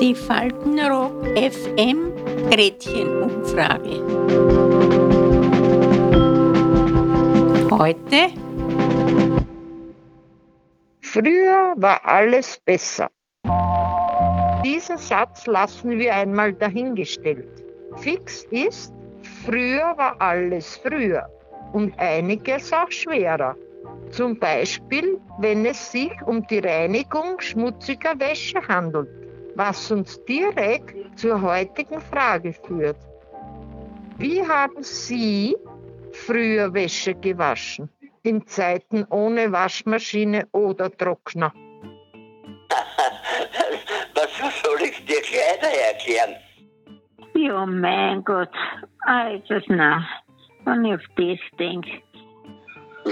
Die Faltenrock FM Gretchenumfrage. Heute Früher war alles besser. Diesen Satz lassen wir einmal dahingestellt. Fix ist, früher war alles früher und einiges auch schwerer. Zum Beispiel, wenn es sich um die Reinigung schmutziger Wäsche handelt, was uns direkt zur heutigen Frage führt. Wie haben Sie früher Wäsche gewaschen? In Zeiten ohne Waschmaschine oder Trockner? Was soll ich dir Kleider erklären? Ja, mein Gott. Also, na, wenn ich auf das denke.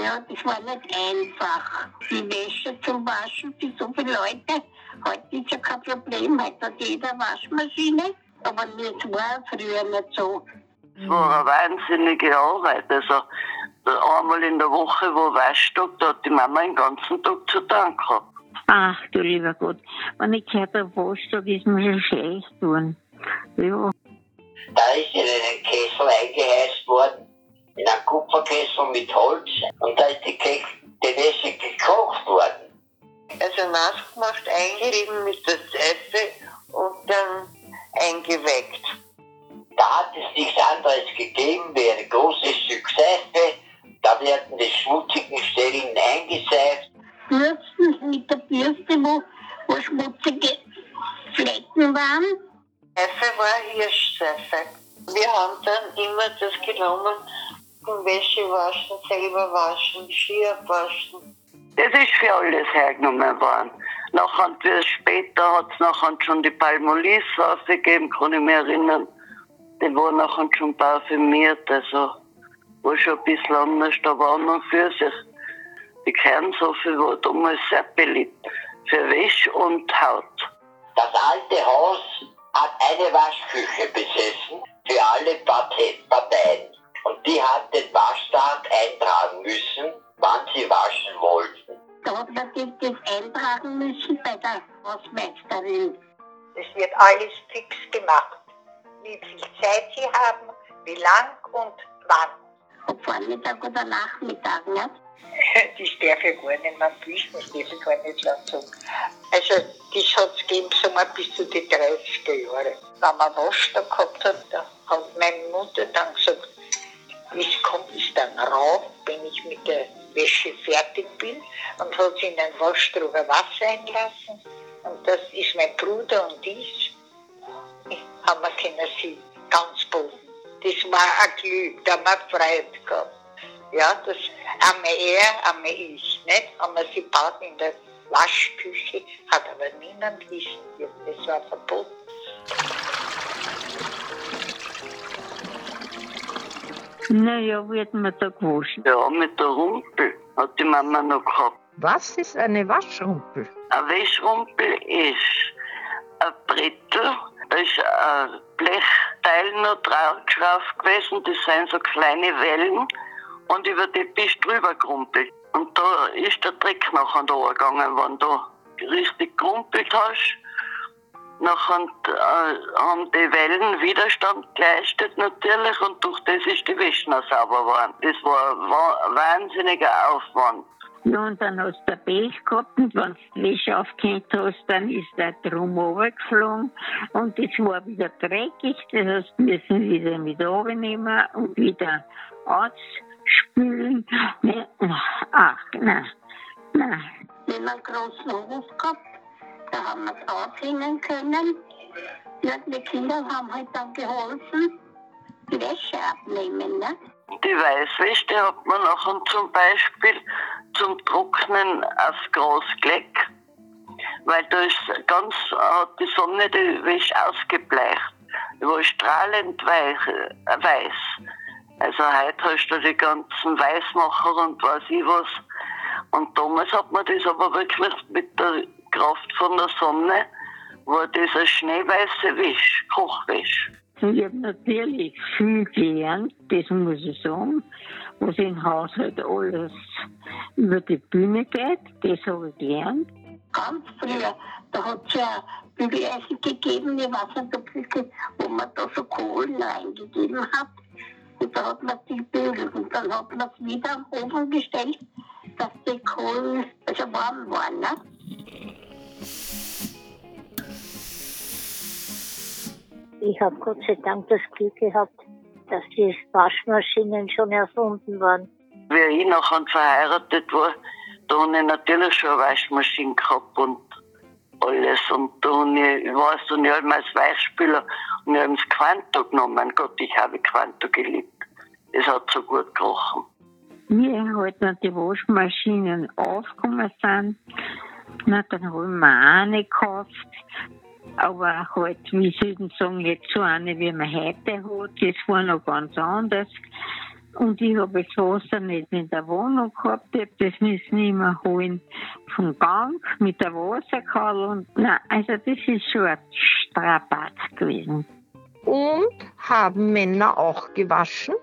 Ja, das war nicht einfach. Die Wäsche zum Waschen für so viele Leute. Heute ist ja kein Problem, heute hat jeder Waschmaschine. Aber das war früher nicht so. Es war eine wahnsinnige Arbeit. Also einmal in der Woche war Waschtag, da hat die Mama den ganzen Tag zu tun gehabt. Ach du lieber Gott, wenn ich gehört habe, Waschtag ist mir schon schlecht geworden. Ja, Da ist in einen Kessel eingeheizt worden, in einen Kupferkessel mit Holz. Und da ist die, Ke die Wäsche gekocht worden. Also nass gemacht, eingerieben mit der Seife und dann eingeweckt. Da hat es nichts anderes gegeben wie ein großes Stück Seife. Da werden die schmutzigen Stellen eingeseift. Bürsten mit der Bürste, wo, wo schmutzige Flecken waren. Seife war Hirschseife. Wir haben dann immer das genommen zum Wäsche waschen, selber waschen, Ski abwaschen. Das ist für alles hergenommen worden. Nachher, später hat es nachher schon die Palmolive gegeben, kann ich mich erinnern. Die war nachher schon parfümiert, also war schon ein bisschen anders, da war man für sich. Die Kernsoffe war damals sehr beliebt. Für Wäsche und Haut. Das alte Haus hat eine Waschküche besessen der Hausmeisterin. Es wird alles fix gemacht. Wie viel Zeit sie haben, wie lang und wann. Ob Vormittag oder Nachmittag, ne? Das darf ich gar nicht mehr wissen, das darf ich gar nicht sagen. Also, das hat es gegeben, sagen wir, bis zu den 30er Jahren. Wenn man Waschtag gehabt hat, da hat meine Mutter dann gesagt, es kommt es dann rauf, wenn ich mit der Wäsche fertig bin und hat sie in einen Waschtrüger Wasser einlassen. Und das ist mein Bruder und ich. Haben wir können sie ganz boden. Das war ein Glück, da haben wir Freude gehabt. Ja, das einmal er, einmal ich. Nicht? Haben wir sie baut in der Waschküche, hat aber niemand wissen. Das war verboten. Naja, wird man da gewaschen. Ja, mit der Rumpel hat die Mama noch gehabt. Was ist eine Waschrumpel? Ein Wäschrumpel ist ein Brettel, da ist ein Blechteil noch draufgeschraubt gewesen, das sind so kleine Wellen und über die bist du drüber gerumpelt. Und da ist der Dreck nachher da gegangen, wenn du richtig gerumpelt hast. Nachher äh, haben die Wellen Widerstand geleistet natürlich und durch das ist die Wäsche noch sauber geworden. Das war ein wa- wahnsinniger Aufwand. Ja, und dann hast du ein Pech gehabt und wenn du die Wäsche aufgehängt hast, dann ist der drum runtergeflogen und es war wieder dreckig, das heißt, wir müssen wieder mit runternehmen und wieder ausspülen. Ne, Ach, nein, nein. Wir haben einen großen Hof gehabt, haben es aufhängen können. Ja, die Kinder haben halt dann geholfen, die Wäsche abnehmen, ne? Die Weißwäsche hat man nachher zum Beispiel zum Trocknen aufs Gras gelegt, weil da ist ganz, hat die Sonne die Wäsche ausgebleicht. Die war strahlend äh, weiß. Also heute hast du die ganzen Weißmacher und weiß ich was. Und damals hat man das aber wirklich mit der Kraft von der Sonne, war das eine schneeweiße Wäsche, Kochwäsche. Und ich habe natürlich viel gelernt, das muss ich sagen. was im Haushalt alles über die Bühne geht. Das habe ich gelernt. Ganz früher, da hat es ja Bügeleisen gegeben, ich weiß nicht, ob das, wo man da so Kohlen reingegeben hat. Und da hat man die bügelt und dann hat man es wieder am Ofen gestellt, dass die Kohlen also warm waren. Ne? Ich habe Gott sei Dank das Glück gehabt, dass die Waschmaschinen schon erfunden waren. Wie ich nachher verheiratet war, da habe ich natürlich schon eine Waschmaschine gehabt und alles. Und da habe ich, ich weiß, und ich habe als Weichspüler und ich habe das Quanto genommen. Mein Gott, ich habe Quanto geliebt. Es hat so gut gerochen. Wie halt die Waschmaschinen aufgekommen sind, na, dann habe ich mir auch eine gekauft. Aber halt, wie soll ich sagen, jetzt so eine, wie man heute hat, das war noch ganz anders. Und ich habe das Wasser nicht in der Wohnung gehabt, ich hab das müssen immer holen vom Gang mit der Wasserkarte. Und, na, also das ist schon ein Strapaz gewesen. Und haben Männer auch gewaschen?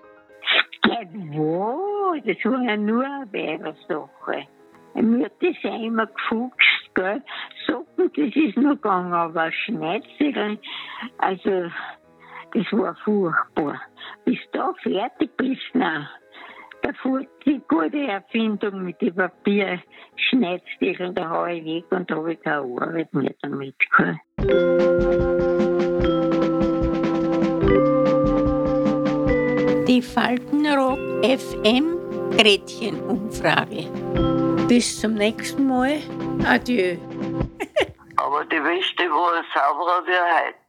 Jawohl, das war ja nur eine Weibersache. Mir hat das ja immer gefuchst, gell. Socken, das ist noch gegangen, aber Schneidsel, also, das war furchtbar. Bis da fertig bist, da fuhr die gute Erfindung mit den Papierschneidstiefeln, da hau ich weg und habe ich keine Arbeit mehr damit, gell. Die Faltenrock FM Gretchenumfrage. Bis zum nächsten Mal. Adieu. Aber die Wäsche war sauberer wie heute.